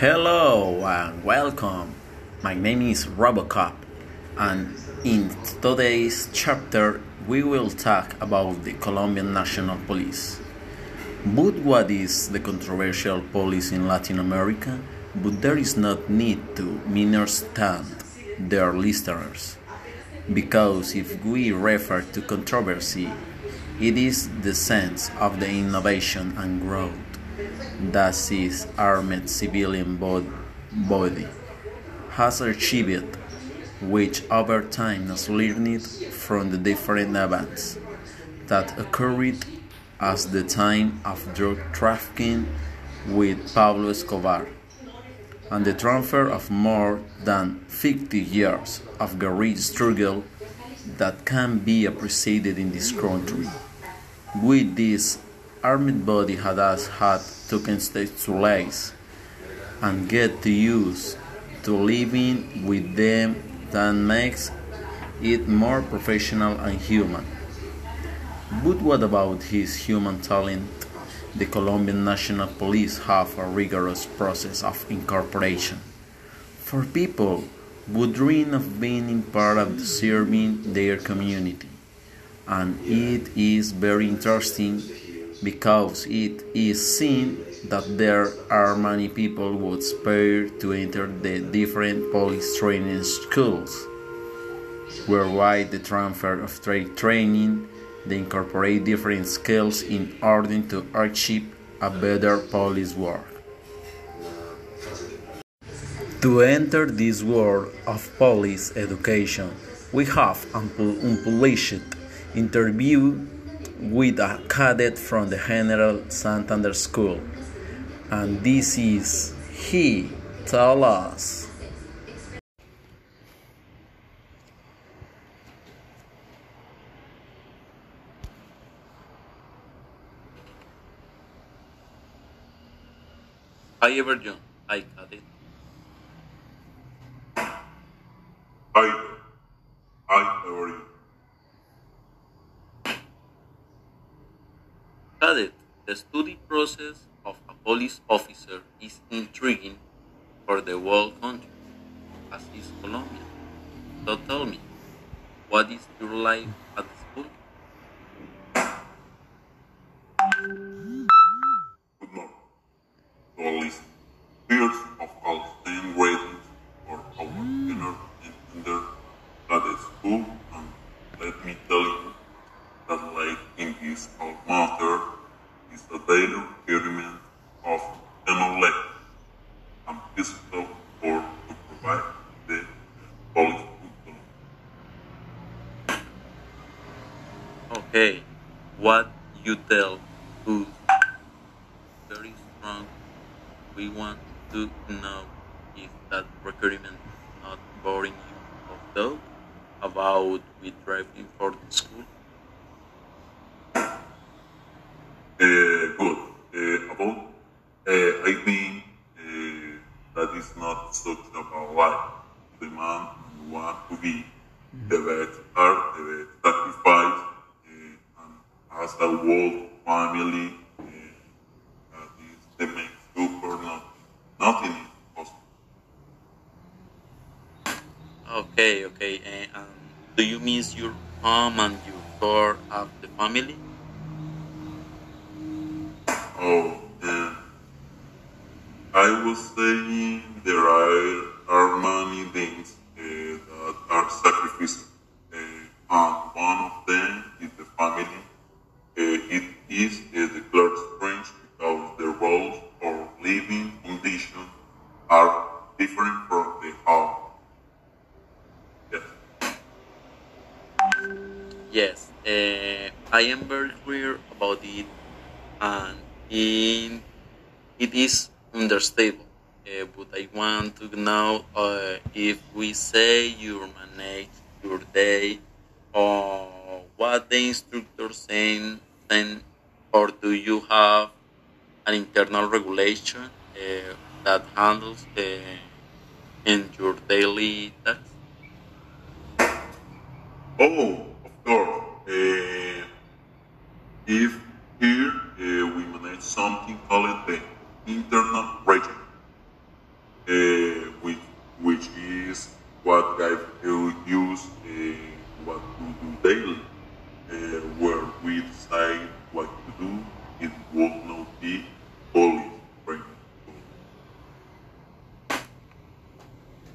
Hello and welcome. My name is Robocop, and in today's chapter, we will talk about the Colombian National Police. But what is the controversial police in Latin America? But there is not need to misunderstand their listeners, because if we refer to controversy, it is the sense of the innovation and growth that this armed civilian body has achieved, which over time has learned from the different events that occurred as the time of drug trafficking with Pablo Escobar and the transfer of more than 50 years of guerrilla struggle that can be appreciated in this country. With this armed body had us had to contextualize and get used to living with them that makes it more professional and human. But what about his human talent? The Colombian National Police have a rigorous process of incorporation. For people who dream of being part of serving their community, and it is very interesting because it is seen that there are many people who aspire to enter the different police training schools, whereby the transfer of trade training they incorporate different skills in order to achieve a better police work. To enter this world of police education, we have unpublished interview with a cadet from the General Santander School, and this is he tell us hi Cadet. Hi, hi, how are you? Cadet, the study process of a police officer is intriguing for the whole country, as is Colombia. So tell me, what is your life at you tell who very strong. We want to know if that requirement is not boring you of though about with driving for the school. Uh, good. Uh, about, uh, I think uh, that is not something about life. The man want to be the best art, the best sacrifice, and a whole family. Uh, is the main super nothing. Nothing is possible. Okay, okay. eh, um, do you miss your home and your core of the family? Oh, yeah. I was saying there are, are many things Yes, eh, I am very clear about it, and it is understandable. Eh, but I want to know uh, if we say you manage your day, or what the instructor saying, then, or do you have an internal regulation uh, that handles uh, in your daily tasks? Oh, of course. Uh, if here uh, we manage something called the internal region.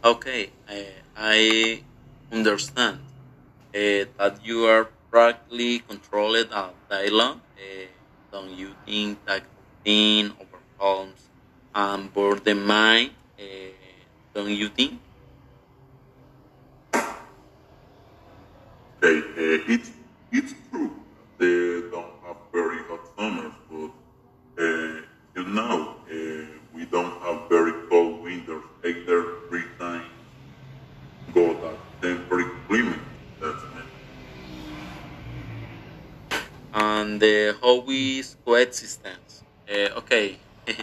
Okay, uh, I understand uh, that you are practically controlled at dialogue. Uh, don't you think that routine overwhelms and bore the mind? Uh, don't you think? Okay, uh, it's it's true. They don't have very hot summers, but uh, you know uh, we don't have very cold winters either. Three times go that temporary climate. That's it. And uh, is coexistence? Uh, okay,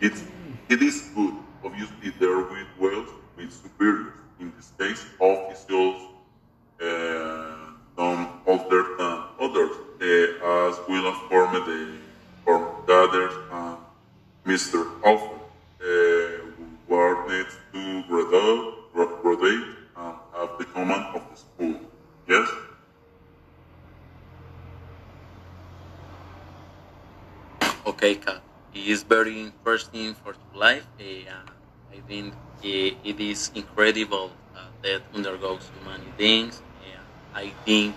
It's it is good. Obviously, there with Wales with superiors. In this case, officials, uh, some older than others, uh, as former the former daughters and Mr. Alfred, uh, were next to graduate, gra- graduate and have the command of the school. Yes. Okay, Kat. It is very interesting for life. Uh, I think it is incredible uh, that undergoes so many things. I think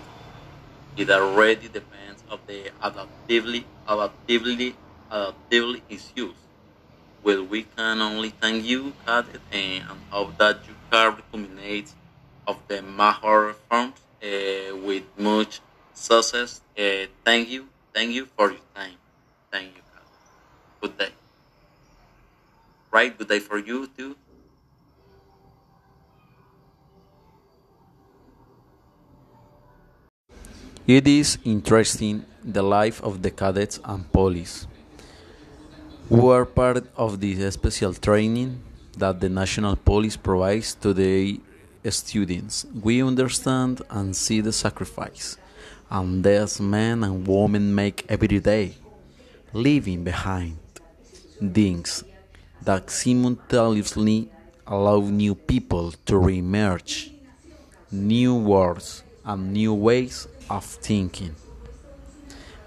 it already depends of the adaptively, adaptively, adaptively is used. Well, we can only thank you, Kat, and hope that you can culminate of the major reforms uh, with much success. Uh, thank you, thank you for your time. Thank you. Good day. Right, good day for you too. It is interesting the life of the cadets and police, who are part of the special training that the National Police provides to the students. We understand and see the sacrifice and these men and women make every day, leaving behind things that simultaneously allow new people to reemerge, new words and new ways of thinking.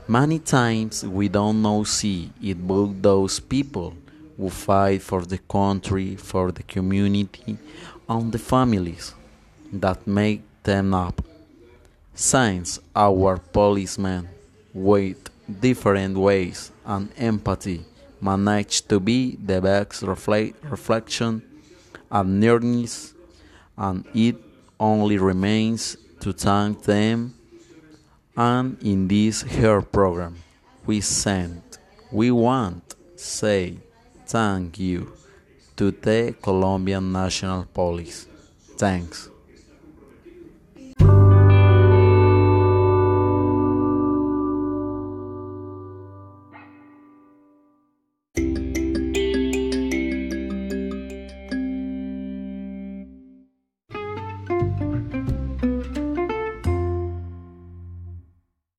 Many times we don't know see it but those people who fight for the country, for the community, and the families that make them up. Since our policemen, with different ways and empathy, manage to be the best reflect, reflection and nearness, and it only remains to thank them. And in this here program, we send, we want, say, thank you to the Colombian National Police. Thanks.